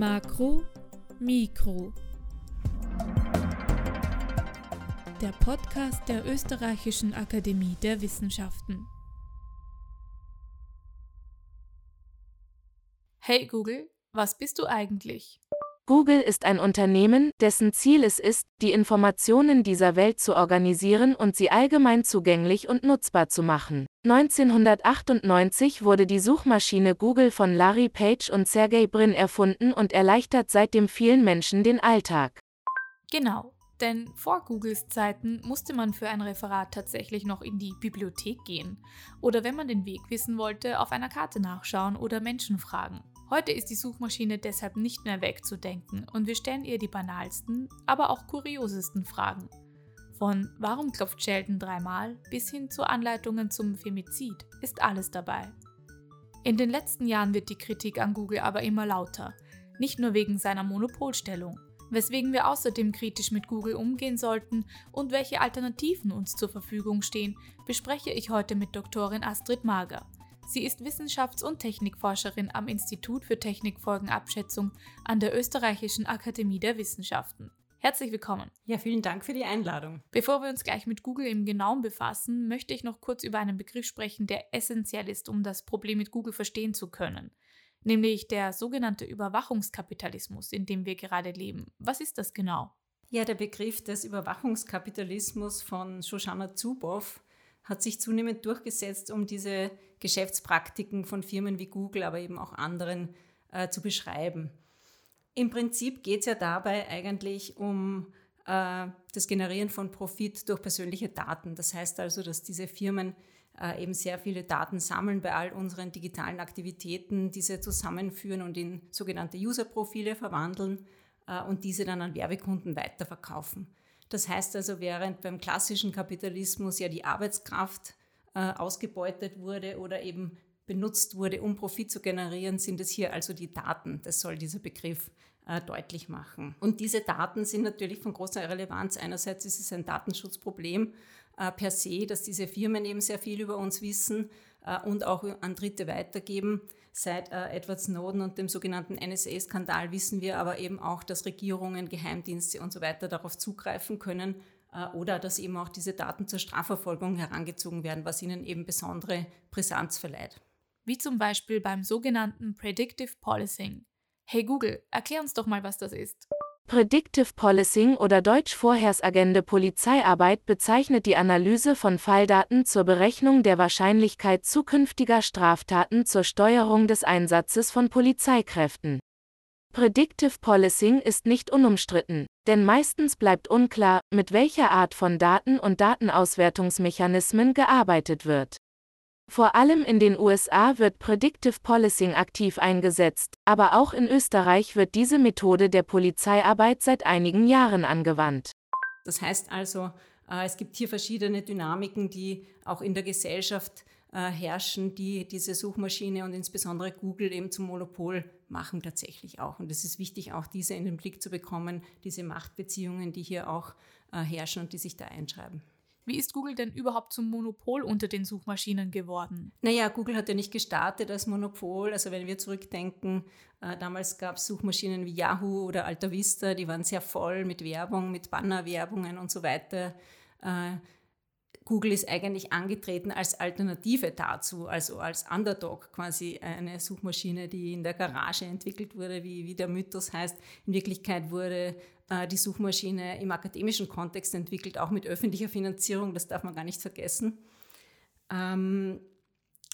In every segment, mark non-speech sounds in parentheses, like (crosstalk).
Makro, Mikro. Der Podcast der Österreichischen Akademie der Wissenschaften. Hey Google, was bist du eigentlich? Google ist ein Unternehmen, dessen Ziel es ist, die Informationen dieser Welt zu organisieren und sie allgemein zugänglich und nutzbar zu machen. 1998 wurde die Suchmaschine Google von Larry Page und Sergey Brin erfunden und erleichtert seitdem vielen Menschen den Alltag. Genau, denn vor Googles Zeiten musste man für ein Referat tatsächlich noch in die Bibliothek gehen oder wenn man den Weg wissen wollte, auf einer Karte nachschauen oder Menschen fragen. Heute ist die Suchmaschine deshalb nicht mehr wegzudenken und wir stellen ihr die banalsten, aber auch kuriosesten Fragen. Von warum klopft Sheldon dreimal bis hin zu Anleitungen zum Femizid ist alles dabei. In den letzten Jahren wird die Kritik an Google aber immer lauter, nicht nur wegen seiner Monopolstellung, weswegen wir außerdem kritisch mit Google umgehen sollten und welche Alternativen uns zur Verfügung stehen, bespreche ich heute mit Doktorin Astrid Mager. Sie ist Wissenschafts- und Technikforscherin am Institut für Technikfolgenabschätzung an der Österreichischen Akademie der Wissenschaften. Herzlich willkommen. Ja, vielen Dank für die Einladung. Bevor wir uns gleich mit Google im Genauen befassen, möchte ich noch kurz über einen Begriff sprechen, der essentiell ist, um das Problem mit Google verstehen zu können. Nämlich der sogenannte Überwachungskapitalismus, in dem wir gerade leben. Was ist das genau? Ja, der Begriff des Überwachungskapitalismus von Shoshana Zuboff hat sich zunehmend durchgesetzt, um diese Geschäftspraktiken von Firmen wie Google, aber eben auch anderen äh, zu beschreiben. Im Prinzip geht es ja dabei eigentlich um äh, das Generieren von Profit durch persönliche Daten. Das heißt also, dass diese Firmen äh, eben sehr viele Daten sammeln bei all unseren digitalen Aktivitäten, diese zusammenführen und in sogenannte User-Profile verwandeln äh, und diese dann an Werbekunden weiterverkaufen. Das heißt also, während beim klassischen Kapitalismus ja die Arbeitskraft äh, ausgebeutet wurde oder eben benutzt wurde, um Profit zu generieren, sind es hier also die Daten. Das soll dieser Begriff äh, deutlich machen. Und diese Daten sind natürlich von großer Relevanz. Einerseits ist es ein Datenschutzproblem äh, per se, dass diese Firmen eben sehr viel über uns wissen äh, und auch an Dritte weitergeben. Seit äh, Edward Snowden und dem sogenannten NSA-Skandal wissen wir aber eben auch, dass Regierungen, Geheimdienste und so weiter darauf zugreifen können äh, oder dass eben auch diese Daten zur Strafverfolgung herangezogen werden, was ihnen eben besondere Brisanz verleiht. Wie zum Beispiel beim sogenannten Predictive Policing. Hey Google, erklär uns doch mal, was das ist. Predictive Policing oder deutsch vorhersagende Polizeiarbeit bezeichnet die Analyse von Falldaten zur Berechnung der Wahrscheinlichkeit zukünftiger Straftaten zur Steuerung des Einsatzes von Polizeikräften. Predictive Policing ist nicht unumstritten, denn meistens bleibt unklar, mit welcher Art von Daten und Datenauswertungsmechanismen gearbeitet wird. Vor allem in den USA wird Predictive Policing aktiv eingesetzt, aber auch in Österreich wird diese Methode der Polizeiarbeit seit einigen Jahren angewandt. Das heißt also, äh, es gibt hier verschiedene Dynamiken, die auch in der Gesellschaft äh, herrschen, die diese Suchmaschine und insbesondere Google eben zum Monopol machen tatsächlich auch. Und es ist wichtig, auch diese in den Blick zu bekommen, diese Machtbeziehungen, die hier auch äh, herrschen und die sich da einschreiben. Wie ist Google denn überhaupt zum Monopol unter den Suchmaschinen geworden? Naja, Google hat ja nicht gestartet als Monopol. Also wenn wir zurückdenken, äh, damals gab es Suchmaschinen wie Yahoo oder Alta Vista, die waren sehr voll mit Werbung, mit Bannerwerbungen und so weiter. Äh, Google ist eigentlich angetreten als Alternative dazu, also als Underdog quasi eine Suchmaschine, die in der Garage entwickelt wurde, wie, wie der Mythos heißt. In Wirklichkeit wurde äh, die Suchmaschine im akademischen Kontext entwickelt, auch mit öffentlicher Finanzierung, das darf man gar nicht vergessen. Ähm,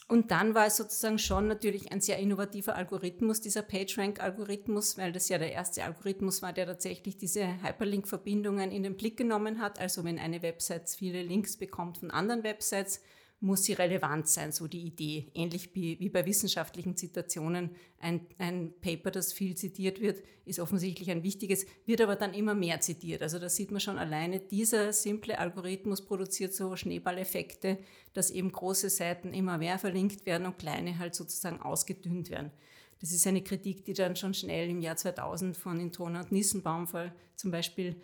und dann war es sozusagen schon natürlich ein sehr innovativer Algorithmus, dieser PageRank-Algorithmus, weil das ja der erste Algorithmus war, der tatsächlich diese Hyperlink-Verbindungen in den Blick genommen hat. Also wenn eine Website viele Links bekommt von anderen Websites, muss sie relevant sein, so die Idee. Ähnlich wie, bei wissenschaftlichen Zitationen. Ein, ein Paper, das viel zitiert wird, ist offensichtlich ein wichtiges, wird aber dann immer mehr zitiert. Also da sieht man schon alleine, dieser simple Algorithmus produziert so Schneeballeffekte, dass eben große Seiten immer mehr verlinkt werden und kleine halt sozusagen ausgedünnt werden. Das ist eine Kritik, die dann schon schnell im Jahr 2000 von Intona und Nissenbaum zum Beispiel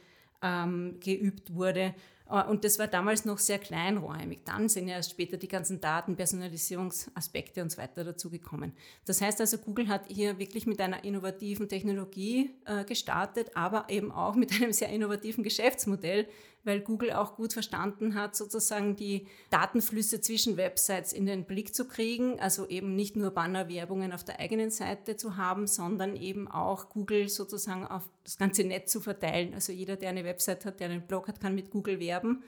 ähm, geübt wurde und das war damals noch sehr kleinräumig. Dann sind ja erst später die ganzen Daten, Personalisierungsaspekte und so weiter dazugekommen. Das heißt also, Google hat hier wirklich mit einer innovativen Technologie äh, gestartet, aber eben auch mit einem sehr innovativen Geschäftsmodell, weil Google auch gut verstanden hat, sozusagen die Datenflüsse zwischen Websites in den Blick zu kriegen. Also eben nicht nur Bannerwerbungen auf der eigenen Seite zu haben, sondern eben auch Google sozusagen auf das ganze Netz zu verteilen. Also jeder, der eine Website hat, der einen Blog hat, kann mit Google werben.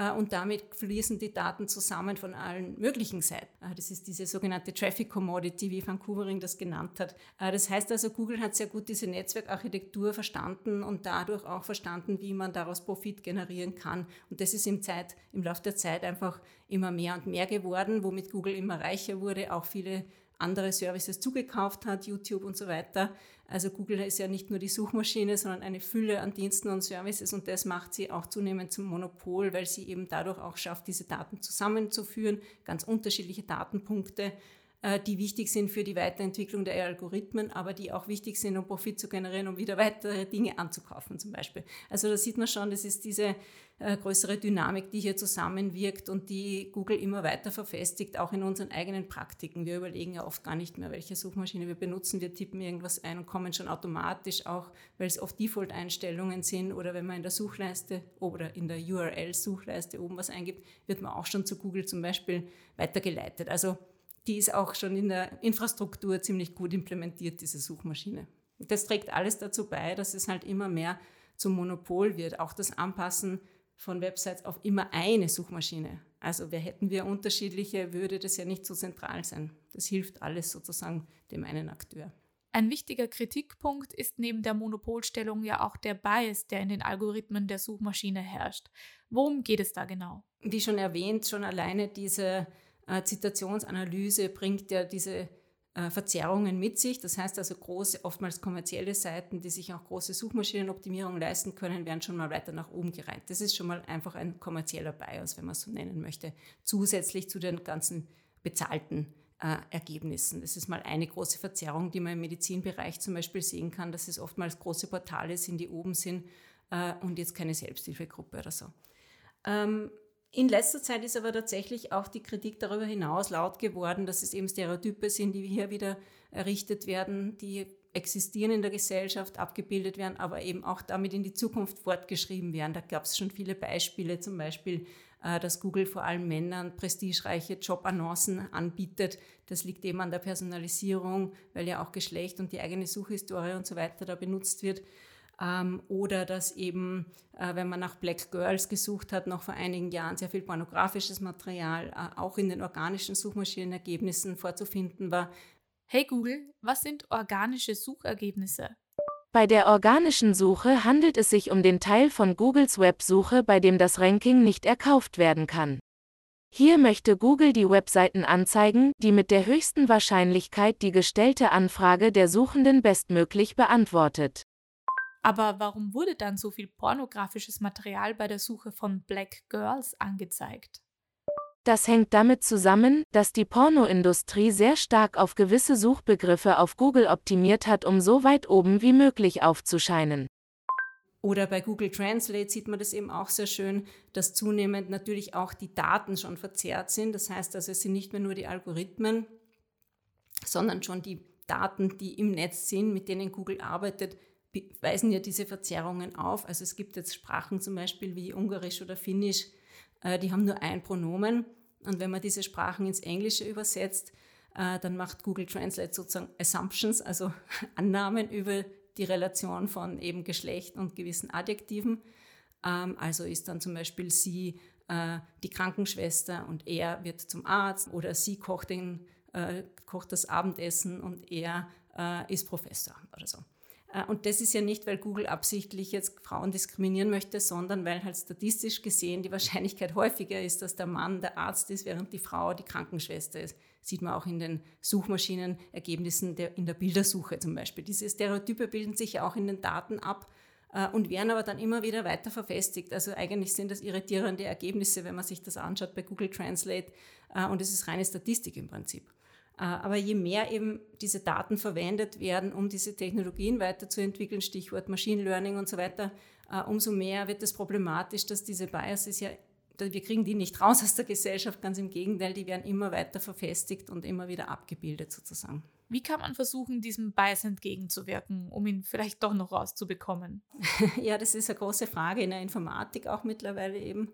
Äh, und damit fließen die Daten zusammen von allen möglichen Seiten. Äh, das ist diese sogenannte Traffic Commodity, wie Vancouvering das genannt hat. Äh, das heißt also, Google hat sehr gut diese Netzwerkarchitektur verstanden und dadurch auch verstanden, wie man daraus Profit generieren kann. Und das ist im, Zeit, im Laufe der Zeit einfach immer mehr und mehr geworden, womit Google immer reicher wurde, auch viele andere Services zugekauft hat, YouTube und so weiter. Also Google ist ja nicht nur die Suchmaschine, sondern eine Fülle an Diensten und Services und das macht sie auch zunehmend zum Monopol, weil sie eben dadurch auch schafft, diese Daten zusammenzuführen, ganz unterschiedliche Datenpunkte die wichtig sind für die Weiterentwicklung der Algorithmen, aber die auch wichtig sind, um Profit zu generieren, um wieder weitere Dinge anzukaufen zum Beispiel. Also da sieht man schon, das ist diese äh, größere Dynamik, die hier zusammenwirkt und die Google immer weiter verfestigt, auch in unseren eigenen Praktiken. Wir überlegen ja oft gar nicht mehr, welche Suchmaschine wir benutzen. Wir tippen irgendwas ein und kommen schon automatisch, auch weil es oft Default-Einstellungen sind oder wenn man in der Suchleiste oder in der URL-Suchleiste oben was eingibt, wird man auch schon zu Google zum Beispiel weitergeleitet. Also die ist auch schon in der Infrastruktur ziemlich gut implementiert, diese Suchmaschine. Das trägt alles dazu bei, dass es halt immer mehr zum Monopol wird. Auch das Anpassen von Websites auf immer eine Suchmaschine. Also wer hätten wir unterschiedliche, würde das ja nicht so zentral sein. Das hilft alles sozusagen dem einen Akteur. Ein wichtiger Kritikpunkt ist neben der Monopolstellung ja auch der Bias, der in den Algorithmen der Suchmaschine herrscht. Worum geht es da genau? Wie schon erwähnt, schon alleine diese äh, Zitationsanalyse bringt ja diese äh, Verzerrungen mit sich. Das heißt also große, oftmals kommerzielle Seiten, die sich auch große Suchmaschinenoptimierung leisten können, werden schon mal weiter nach oben gereiht. Das ist schon mal einfach ein kommerzieller Bias, wenn man es so nennen möchte, zusätzlich zu den ganzen bezahlten äh, Ergebnissen. Das ist mal eine große Verzerrung, die man im Medizinbereich zum Beispiel sehen kann, dass es oftmals große Portale sind, die oben sind äh, und jetzt keine Selbsthilfegruppe oder so. Ähm, in letzter Zeit ist aber tatsächlich auch die Kritik darüber hinaus laut geworden, dass es eben Stereotype sind, die hier wieder errichtet werden, die existieren in der Gesellschaft, abgebildet werden, aber eben auch damit in die Zukunft fortgeschrieben werden. Da gab es schon viele Beispiele, zum Beispiel, äh, dass Google vor allem Männern prestigereiche Jobannoncen anbietet. Das liegt eben an der Personalisierung, weil ja auch Geschlecht und die eigene Suchhistorie und so weiter da benutzt wird. Ähm, oder dass eben, äh, wenn man nach Black Girls gesucht hat, noch vor einigen Jahren sehr viel pornografisches Material äh, auch in den organischen Suchmaschinenergebnissen vorzufinden war. Hey Google, was sind organische Suchergebnisse? Bei der organischen Suche handelt es sich um den Teil von Googles Websuche, bei dem das Ranking nicht erkauft werden kann. Hier möchte Google die Webseiten anzeigen, die mit der höchsten Wahrscheinlichkeit die gestellte Anfrage der Suchenden bestmöglich beantwortet. Aber warum wurde dann so viel pornografisches Material bei der Suche von Black Girls angezeigt? Das hängt damit zusammen, dass die Pornoindustrie sehr stark auf gewisse Suchbegriffe auf Google optimiert hat, um so weit oben wie möglich aufzuscheinen. Oder bei Google Translate sieht man das eben auch sehr schön, dass zunehmend natürlich auch die Daten schon verzerrt sind. Das heißt also, es sind nicht mehr nur die Algorithmen, sondern schon die Daten, die im Netz sind, mit denen Google arbeitet, weisen ja diese Verzerrungen auf. Also es gibt jetzt Sprachen zum Beispiel wie Ungarisch oder Finnisch, äh, die haben nur ein Pronomen. Und wenn man diese Sprachen ins Englische übersetzt, äh, dann macht Google Translate sozusagen Assumptions, also (laughs) Annahmen über die Relation von eben Geschlecht und gewissen Adjektiven. Ähm, also ist dann zum Beispiel sie äh, die Krankenschwester und er wird zum Arzt oder sie kocht, den, kocht das Abendessen und er ist Professor oder so. Äh, und das ist ja nicht, weil Google absichtlich jetzt Frauen diskriminieren möchte, sondern weil halt statistisch gesehen die Wahrscheinlichkeit häufiger ist, dass der Mann der Arzt ist, während die Frau die Krankenschwester ist. Sieht man auch in den Suchmaschinenergebnissen der, in der Bildersuche zum Beispiel. Diese Stereotype bilden sich ja auch in den Daten ab äh, und werden aber dann immer wieder weiter verfestigt. Also eigentlich sind das irritierende Ergebnisse, wenn man sich das anschaut bei Google Translate. Äh, und es ist reine Statistik im Prinzip. Aber je mehr eben diese Daten verwendet werden, um diese Technologien weiterzuentwickeln, Stichwort Machine Learning und so weiter, umso mehr wird es problematisch, dass diese Biases ja wir kriegen die nicht raus aus der Gesellschaft, ganz im Gegenteil, die werden immer weiter verfestigt und immer wieder abgebildet sozusagen. Wie kann man versuchen, diesem Bias entgegenzuwirken, um ihn vielleicht doch noch rauszubekommen? (laughs) ja, das ist eine große Frage in der Informatik auch mittlerweile eben, äh,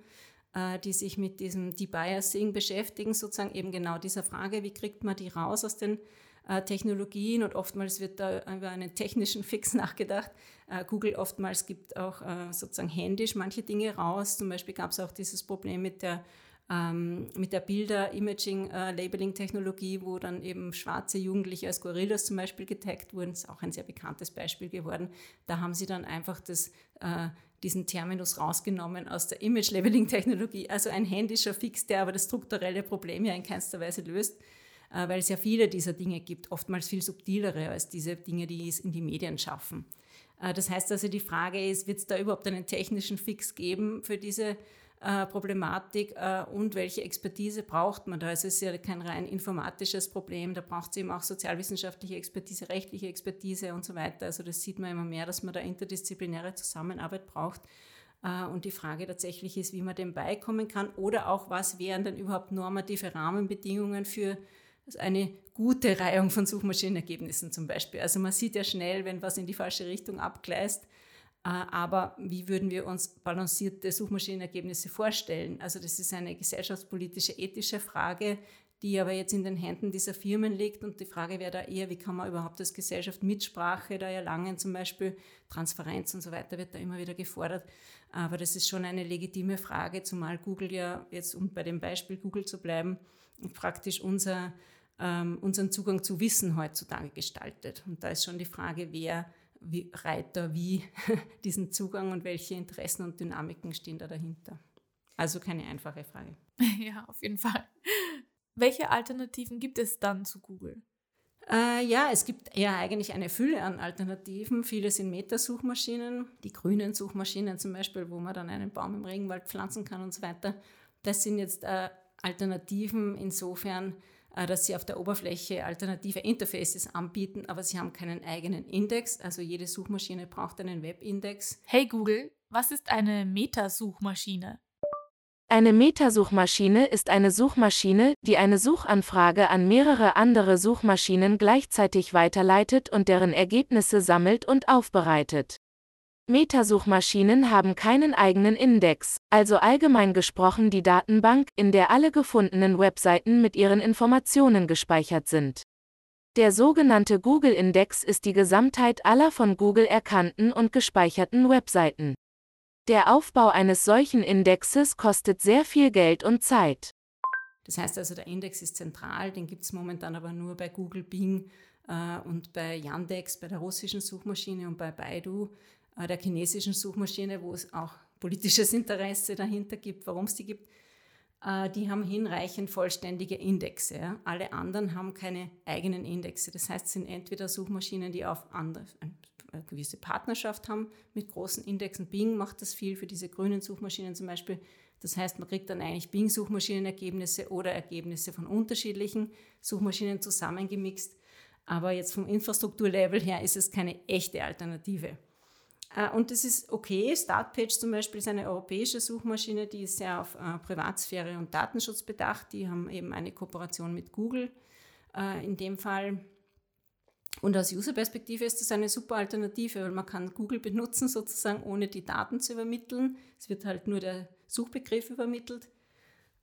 die sich mit diesem Debiasing beschäftigen, sozusagen eben genau dieser Frage, wie kriegt man die raus aus den äh, Technologien und oftmals wird da über einen technischen Fix (laughs) nachgedacht. Äh, Google oftmals gibt auch äh, sozusagen händisch manche Dinge raus. Zum Beispiel gab es auch dieses Problem mit der ähm, mit der Bilder-Imaging-Labeling-Technologie, wo dann eben schwarze Jugendliche als Gorillas zum Beispiel getaggt wurden. Das ist auch ein sehr bekanntes Beispiel geworden. Da haben sie dann einfach das, äh, diesen Terminus rausgenommen aus der Image-Labeling-Technologie. Also ein händischer Fix, der aber das strukturelle Problem ja in keinster Weise löst. Äh, weil es ja viele dieser Dinge gibt, oftmals viel subtilere als diese Dinge, die es in die Medien schaffen. Äh, das heißt also, die Frage ist, wird es da überhaupt einen technischen Fix geben für diese äh, Problematik und welche Expertise braucht man da? Es ist ja kein rein informatisches Problem, da braucht es eben auch sozialwissenschaftliche Expertise, rechtliche Expertise und so weiter. Also das sieht man immer mehr, dass man da interdisziplinäre Zusammenarbeit braucht. Und die Frage tatsächlich ist, wie man dem beikommen kann oder auch, was wären denn überhaupt normative Rahmenbedingungen für eine gute Reihung von Suchmaschinenergebnissen zum Beispiel. Also man sieht ja schnell, wenn was in die falsche Richtung abgleist. Äh, aber wie würden wir uns balancierte Suchmaschinenergebnisse vorstellen? Also das ist eine gesellschaftspolitische, ethische Frage, die aber jetzt in den Händen dieser Firmen liegt. Und die Frage wäre da eher, wie kann man überhaupt als Gesellschaft Mitsprache da erlangen, zum Beispiel Transparenz und so weiter wird da immer wieder gefordert. Aber das ist schon eine legitime Frage, zumal Google ja jetzt, um bei dem Beispiel Google zu bleiben, praktisch unser ähm, unseren Zugang zu Wissen heutzutage gestaltet. Und da ist schon die Frage, wer wie, reiht da wie (laughs) diesen Zugang und welche Interessen und Dynamiken stehen da dahinter. Also keine einfache Frage. (laughs) Ja, auf jeden Fall. Welche Alternativen gibt es dann zu Google? Äh, ja, es gibt ja eigentlich eine Fülle an Alternativen. Viele sind Metasuchmaschinen, die grünen Suchmaschinen zum Beispiel, wo man dann einen Baum im Regenwald pflanzen kann und so weiter. Das sind jetzt äh, Alternativen insofern, dass sie auf der Oberfläche alternative Interfaces anbieten, aber sie haben keinen eigenen Index. Also jede Suchmaschine braucht einen Webindex. Hey Google, was ist eine Metasuchmaschine? Eine Metasuchmaschine ist eine Suchmaschine, die eine Suchanfrage an mehrere andere Suchmaschinen gleichzeitig weiterleitet und deren Ergebnisse sammelt und aufbereitet. Metasuchmaschinen haben keinen eigenen Index, also allgemein gesprochen die Datenbank, in der alle gefundenen Webseiten mit ihren Informationen gespeichert sind. Der sogenannte Google-Index ist die Gesamtheit aller von Google erkannten und gespeicherten Webseiten. Der Aufbau eines solchen Indexes kostet sehr viel Geld und Zeit. Das heißt also, der Index ist zentral, den gibt es momentan aber nur bei Google, Bing äh, und bei Yandex, bei der russischen Suchmaschine und bei Baidu. Äh, der chinesischen Suchmaschine, wo es auch politisches Interesse dahinter gibt, warum es die gibt, äh, die haben hinreichend vollständige Indexe. Alle anderen haben keine eigenen Indexe. Das heißt, es sind entweder Suchmaschinen, die auf andere, eine gewisse Partnerschaft haben mit großen Indexen. Bing macht das viel für diese grünen Suchmaschinen zum Beispiel. Das heißt, man kriegt dann eigentlich Bing-Suchmaschinenergebnisse oder Ergebnisse von unterschiedlichen Suchmaschinen zusammengemixt. Aber jetzt vom Infrastrukturlevel her ist es keine echte Alternative. Äh, und das ist okay. Startpage zum Beispiel ist eine europäische Suchmaschine, die ist sehr auf äh, Privatsphäre und Datenschutz bedacht. Die haben eben eine Kooperation mit Google äh, in dem Fall. Und aus Userperspektive ist das eine super Alternative, weil man kann Google benutzen sozusagen, ohne die Daten zu übermitteln. Es wird halt nur der Suchbegriff übermittelt.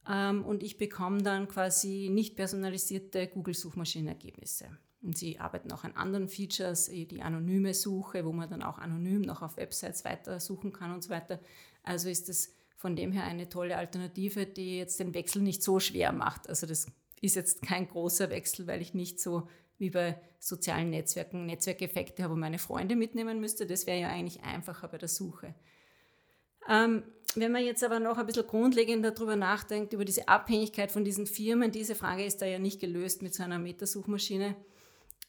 Ähm, und ich bekomme dann quasi nicht personalisierte Google-Suchmaschinenergebnisse. Und sie arbeiten auch an anderen Features, eh, die anonyme Suche, wo man dann auch anonym noch auf Websites weiter suchen kann und so weiter. Also ist das von dem her eine tolle Alternative, die jetzt den Wechsel nicht so schwer macht. Also das ist jetzt kein großer Wechsel, weil ich nicht so wie bei sozialen Netzwerken Netzwerkeffekte habe und meine Freunde mitnehmen müsste. Das wäre ja eigentlich einfacher bei der Suche. Ähm, wenn man jetzt aber noch ein bisschen grundlegender darüber nachdenkt, über diese Abhängigkeit von diesen Firmen, diese Frage ist da ja nicht gelöst mit so einer Metasuchmaschine.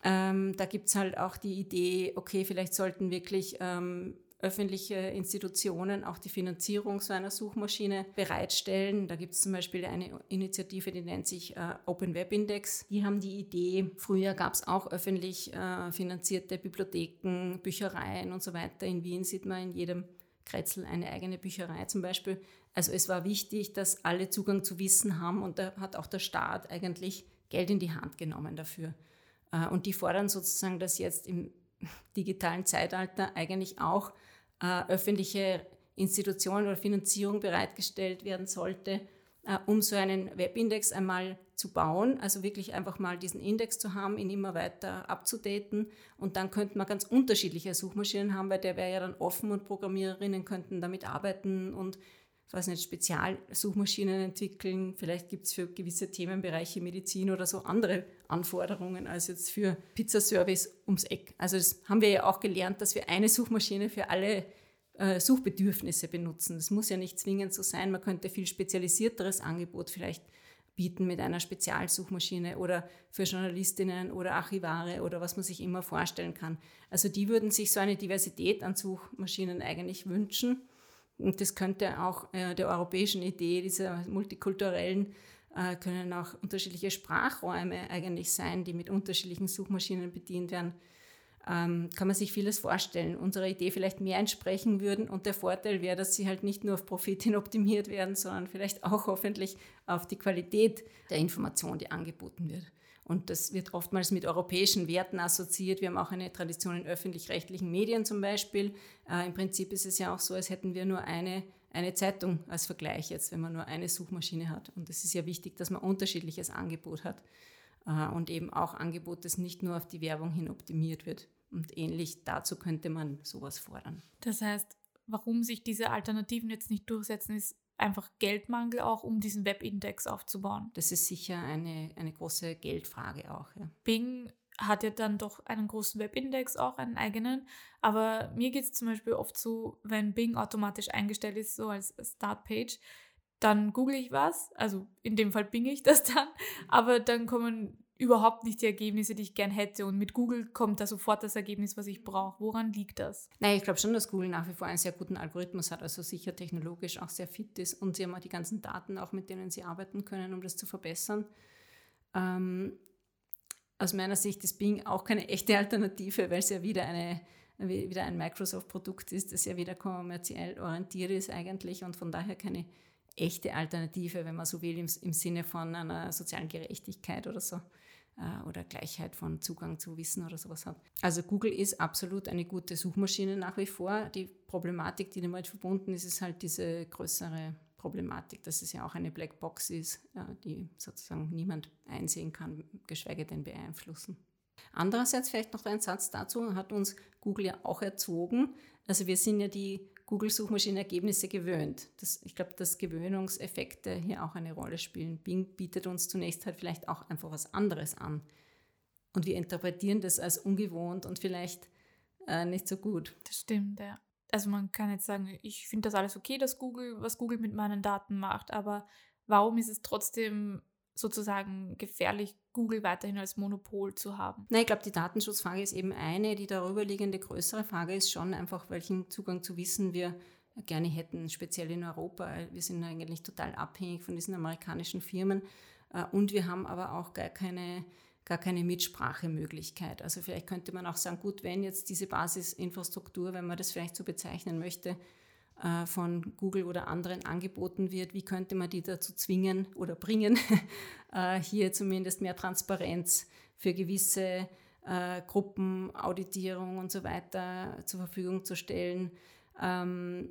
Ähm, da gibt es halt auch die Idee, okay, vielleicht sollten wirklich ähm, öffentliche Institutionen auch die Finanzierung so einer Suchmaschine bereitstellen. Da gibt es zum Beispiel eine Initiative, die nennt sich äh, Open Web Index. Die haben die Idee, früher gab es auch öffentlich äh, finanzierte Bibliotheken, Büchereien und so weiter. In Wien sieht man in jedem Kretzel eine eigene Bücherei zum Beispiel. Also es war wichtig, dass alle Zugang zu Wissen haben und da hat auch der Staat eigentlich Geld in die Hand genommen dafür. Äh, und die fordern sozusagen, dass jetzt im (laughs) digitalen Zeitalter eigentlich auch äh, öffentliche Institutionen oder Finanzierung bereitgestellt werden sollte, um so einen Webindex einmal zu bauen, also wirklich einfach mal diesen Index zu haben, ihn immer weiter abzudaten und dann könnte man ganz unterschiedliche Suchmaschinen haben, weil der wäre ja dann offen und Programmiererinnen könnten damit arbeiten und weiß nicht, Spezialsuchmaschinen entwickeln. Vielleicht gibt es für gewisse Themenbereiche Medizin oder so andere Anforderungen als jetzt für Pizzaservice ums Eck. Also das haben wir ja auch gelernt, dass wir eine Suchmaschine für alle äh, Suchbedürfnisse benutzen. Das muss ja nicht zwingend so sein. Man könnte viel spezialisierteres Angebot vielleicht bieten mit einer Spezialsuchmaschine oder für Journalistinnen oder Archivare oder was man sich immer vorstellen kann. Also die würden sich so eine Diversität an Suchmaschinen eigentlich wünschen. Und das könnte auch äh, der europäischen Idee dieser multikulturellen, äh, können auch unterschiedliche Sprachräume eigentlich sein, die mit unterschiedlichen Suchmaschinen bedient werden. Ähm, kann man sich vieles vorstellen, unserer Idee vielleicht mehr entsprechen würden. Und der Vorteil wäre, dass sie halt nicht nur auf Profit hin (laughs) optimiert werden, sondern vielleicht auch hoffentlich auf die Qualität der Information, die angeboten wird. Und das wird oftmals mit europäischen Werten assoziiert. Wir haben auch eine Tradition in öffentlich-rechtlichen Medien zum Beispiel. Äh, Im Prinzip ist es ja auch so, als hätten wir nur eine, eine Zeitung als Vergleich jetzt, wenn man nur eine Suchmaschine hat. Und es ist ja wichtig, dass man unterschiedliches Angebot hat und eben auch Angebot, das nicht nur auf die Werbung hin optimiert wird. Und ähnlich dazu könnte man sowas fordern. Das heißt, warum sich diese Alternativen jetzt nicht durchsetzen, ist einfach Geldmangel auch, um diesen Webindex aufzubauen. Das ist sicher eine, eine große Geldfrage auch. Ja. Bing hat ja dann doch einen großen Webindex, auch einen eigenen. Aber mir geht es zum Beispiel oft so, wenn Bing automatisch eingestellt ist, so als Startpage, dann google ich was, also in dem Fall bing ich das dann, aber dann kommen überhaupt nicht die Ergebnisse, die ich gern hätte. Und mit Google kommt da sofort das Ergebnis, was ich brauche. Woran liegt das? Nein, ich glaube schon, dass Google nach wie vor einen sehr guten Algorithmus hat, also sicher technologisch auch sehr fit ist. Und sie haben auch die ganzen Daten, auch mit denen sie arbeiten können, um das zu verbessern. Ähm, aus meiner Sicht ist Bing auch keine echte Alternative, weil es ja wieder, eine, wieder ein Microsoft-Produkt ist, das ja wieder kommerziell orientiert ist eigentlich und von daher keine echte Alternative, wenn man so will, im, im Sinne von einer sozialen Gerechtigkeit oder so äh, oder Gleichheit von Zugang zu Wissen oder sowas hat. Also Google ist absolut eine gute Suchmaschine nach wie vor. Die Problematik, die damit verbunden ist, ist halt diese größere Problematik, dass es ja auch eine Blackbox ist, äh, die sozusagen niemand einsehen kann, geschweige denn beeinflussen. Andererseits vielleicht noch ein Satz dazu, hat uns Google ja auch erzogen. Also wir sind ja die Google-Suchmaschinenergebnisse gewöhnt. Das, ich glaube, dass Gewöhnungseffekte hier auch eine Rolle spielen. Bing bietet uns zunächst halt vielleicht auch einfach was anderes an. Und wir interpretieren das als ungewohnt und vielleicht äh, nicht so gut. Das stimmt, ja. Also man kann jetzt sagen, ich finde das alles okay, dass Google, was Google mit meinen Daten macht, aber warum ist es trotzdem sozusagen gefährlich, Google weiterhin als Monopol zu haben? Nein, ich glaube, die Datenschutzfrage ist eben eine. Die darüberliegende größere Frage ist schon einfach, welchen Zugang zu Wissen wir gerne hätten, speziell in Europa. Wir sind eigentlich total abhängig von diesen amerikanischen Firmen äh, und wir haben aber auch gar keine gar keine Mitsprachemöglichkeit. Also vielleicht könnte man auch sagen, gut, wenn jetzt diese Basisinfrastruktur, wenn man das vielleicht so bezeichnen möchte, äh, von Google oder anderen angeboten wird, wie könnte man die dazu zwingen oder bringen, (laughs) äh, hier zumindest mehr Transparenz für gewisse äh, Gruppen, Auditierung und so weiter zur Verfügung zu stellen. Ähm,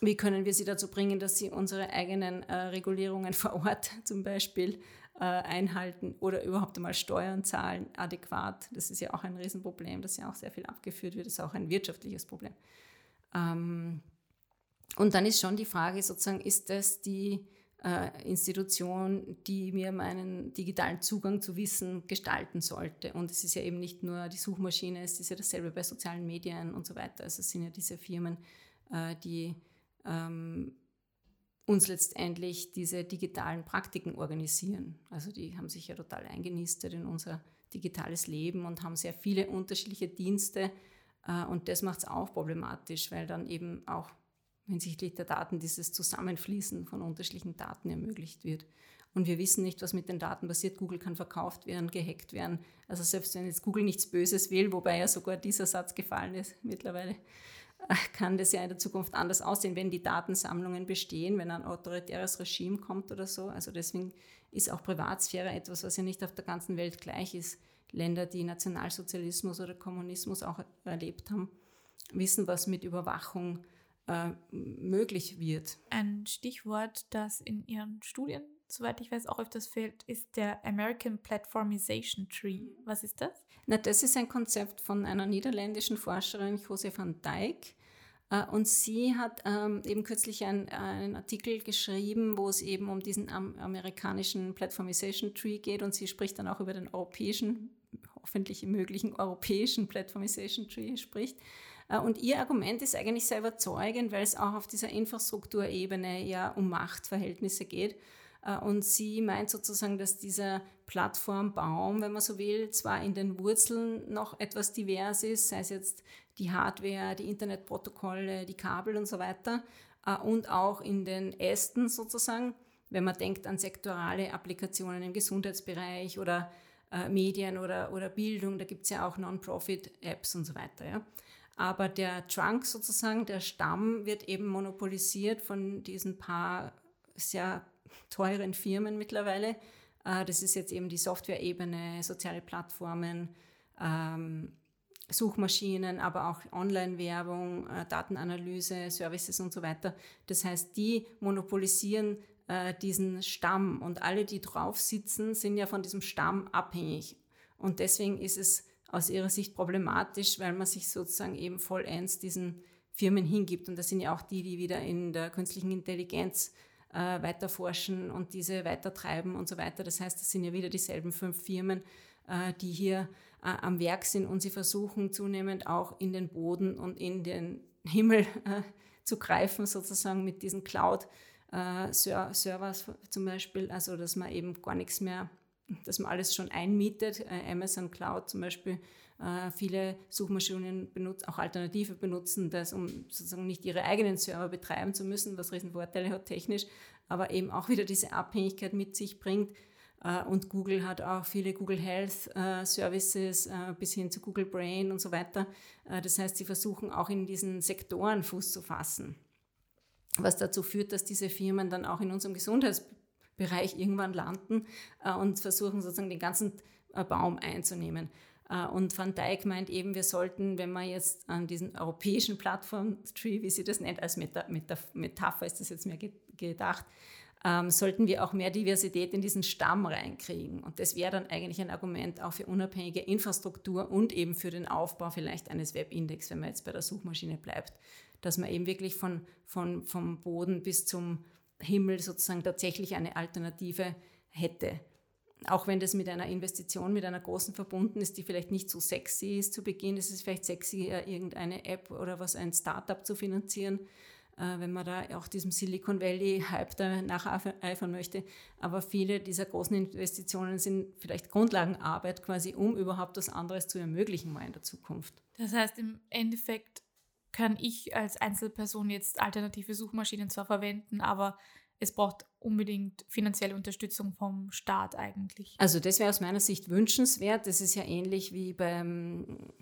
wie können wir sie dazu bringen, dass sie unsere eigenen Regulierungen (laughs) vor Ort zum Beispiel einhalten oder überhaupt einmal Steuern zahlen adäquat. Das ist ja auch ein Riesenproblem, das ja auch sehr viel abgeführt wird, das ist auch ein wirtschaftliches Problem. Ähm, und dann ist schon die Frage sozusagen, ist das die äh, Institution, die mir meinen digitalen Zugang zu Wissen gestalten sollte? Und es ist ja eben nicht nur die Suchmaschine, es ist ja dasselbe bei sozialen Medien und so weiter. Also es sind ja diese Firmen, äh, die ähm, uns letztendlich diese digitalen Praktiken organisieren. Also die haben sich ja total eingenistet in unser digitales Leben und haben sehr viele unterschiedliche Dienste, und das macht es auch problematisch, weil dann eben auch hinsichtlich der Daten dieses Zusammenfließen von unterschiedlichen Daten ermöglicht wird. Und wir wissen nicht, was mit den Daten passiert. Google kann verkauft werden, gehackt werden. Also selbst wenn jetzt Google nichts Böses will, wobei ja sogar dieser Satz gefallen ist mittlerweile, äh, kann das ja in der Zukunft anders aussehen, wenn die Datensammlungen bestehen, wenn ein autoritäres Regime kommt oder so. Also deswegen ist auch Privatsphäre etwas, was ja nicht auf der ganzen Welt gleich ist. Länder, die Nationalsozialismus oder Kommunismus auch erlebt haben, wissen, was mit Überwachung äh, möglich wird. Ein Stichwort, das in Ihren Studien, soweit ich weiß, auch öfters fehlt, ist der American Platformization Tree. Was ist das? Na, das ist ein Konzept von einer niederländischen Forscherin, Jose van Dijk. Äh, und sie hat ähm, eben kürzlich ein, einen Artikel geschrieben, wo es eben um diesen amerikanischen Platformization Tree geht und sie spricht dann auch über den europäischen, hoffentlich möglichen europäischen Platformization Tree spricht. Äh, und ihr Argument ist eigentlich sehr überzeugend, weil es auch auf dieser Infrastrukturebene ja um Machtverhältnisse geht. Äh, und sie meint sozusagen, dass dieser Plattformbaum, wenn man so will, zwar in den Wurzeln noch etwas divers ist, sei es jetzt die Hardware, die Internetprotokolle, die Kabel und so weiter, äh, und auch in den Ästen sozusagen, wenn man denkt an sektorale Applikationen im Gesundheitsbereich oder Medien oder, oder Bildung, da gibt es ja auch Non-Profit-Apps und so weiter. Ja. Aber der Trunk sozusagen, der Stamm, wird eben monopolisiert von diesen paar sehr teuren Firmen mittlerweile. Äh, das ist jetzt eben die Software-Ebene, soziale Plattformen, ähm, Suchmaschinen, aber auch Online-Werbung, äh, Datenanalyse, Services und so weiter. Das heißt, die monopolisieren äh, diesen Stamm und alle, die drauf sitzen, sind ja von diesem Stamm abhängig. Und deswegen ist es aus ihrer Sicht problematisch, weil man sich sozusagen eben vollends diesen Firmen hingibt. Und das sind ja auch die, die wieder in der künstlichen Intelligenz äh, weiter und diese weiter treiben und so weiter. Das heißt, das sind ja wieder dieselben fünf Firmen, äh, die hier äh, am Werk sind und sie versuchen zunehmend auch in den Boden und in den (laughs) Himmel äh, zu greifen, sozusagen mit diesen Cloud-Servers äh, zum Beispiel, also dass man eben gar nichts mehr dass man alles schon einmietet. Äh, Amazon Cloud zum Beispiel, äh, viele Suchmaschinen benutzen, auch Alternative benutzen das, um sozusagen nicht ihre eigenen Server betreiben zu müssen, was riesen Vorteile hat technisch, aber eben auch wieder diese Abhängigkeit mit sich bringt. Äh, und Google hat auch viele Google Health Services bis hin zu Google Brain und so weiter. Das heißt, sie versuchen auch in diesen Sektoren Fuß zu fassen was dazu führt, dass diese Firmen dann auch in unserem Gesundheitsbereich Bereich irgendwann landen äh, und versuchen sozusagen den ganzen äh, Baum einzunehmen. Äh, und Van Dijk meint eben, wir sollten, wenn man jetzt an diesen europäischen Plattform-Tree, wie sie das nennt, als Meta Meta Metapher ist das jetzt mehr gedacht, ähm, sollten wir auch mehr Diversität in diesen Stamm reinkriegen. Und das wäre dann eigentlich ein Argument auch für unabhängige Infrastruktur und eben für den Aufbau vielleicht eines Webindex, wenn man jetzt bei der Suchmaschine bleibt, dass man eben wirklich von, von, vom Boden bis zum Himmel sozusagen tatsächlich eine Alternative hätte. Auch wenn das mit einer Investition, mit einer großen verbunden ist, die vielleicht nicht so sexy ist zu Beginn, ist es vielleicht sexy, irgendeine App oder was, ein Startup zu finanzieren, äh, wenn man da auch diesem Silicon Valley-Hype da nacheifern möchte. Aber viele dieser großen Investitionen sind vielleicht Grundlagenarbeit quasi, um überhaupt was anderes zu ermöglichen mal in der Zukunft. Das heißt, im Endeffekt kann ich als Einzelperson jetzt alternative Suchmaschinen zwar verwenden, aber es braucht unbedingt finanzielle Unterstützung vom Staat eigentlich. Also das wäre aus meiner Sicht wünschenswert. Das ist ja ähnlich wie beim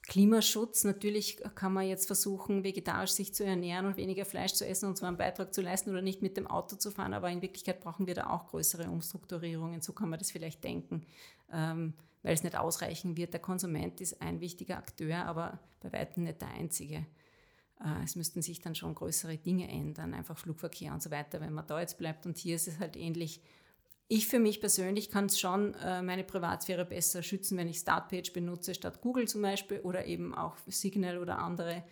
Klimaschutz. Natürlich kann man jetzt versuchen, vegetarisch sich zu ernähren und weniger Fleisch zu essen und zwar einen Beitrag zu leisten oder nicht mit dem Auto zu fahren, aber in Wirklichkeit brauchen wir da auch größere Umstrukturierungen. So kann man das vielleicht denken, ähm, weil es nicht ausreichen wird. Der Konsument ist ein wichtiger Akteur, aber bei weitem nicht der einzige. Äh, es müssten sich dann schon größere Dinge ändern, einfach Flugverkehr und so weiter, wenn man da jetzt bleibt. Und hier ist es halt ähnlich. Ich für mich persönlich kann schon äh, meine Privatsphäre besser schützen, wenn ich Startpage benutze statt Google zum Beispiel oder eben auch Signal oder andere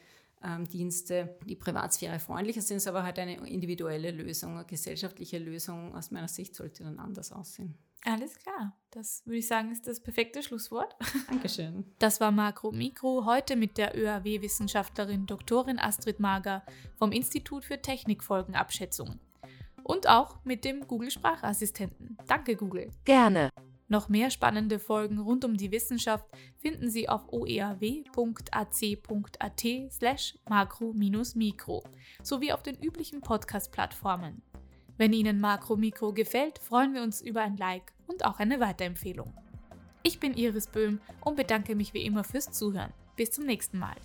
ähm, Dienste, die Privatsphäre freundlicher sind, ist aber halt eine individuelle Lösung, eine gesellschaftliche Lösung aus meiner Sicht sollte dann anders aussehen. Alles klar. Das würde ich sagen, ist das perfekte Schlusswort. (laughs) Dankeschön. Das war Makro Mikro, heute mit der ÖAW-Wissenschaftlerin Doktorin Astrid Mager vom Institut für Technikfolgenabschätzung. Und auch mit dem Google-Sprachassistenten. Danke, Google. Gerne. Noch mehr spannende Folgen rund um die Wissenschaft finden Sie auf oeaw.ac.at slash makro-mikro sowie auf den üblichen Podcast-Plattformen. Wenn Ihnen Makro Mikro gefällt, freuen wir uns über ein Like und auch eine Weiterempfehlung. Ich bin Iris Böhm und bedanke mich wie immer fürs Zuhören. Bis zum nächsten Mal.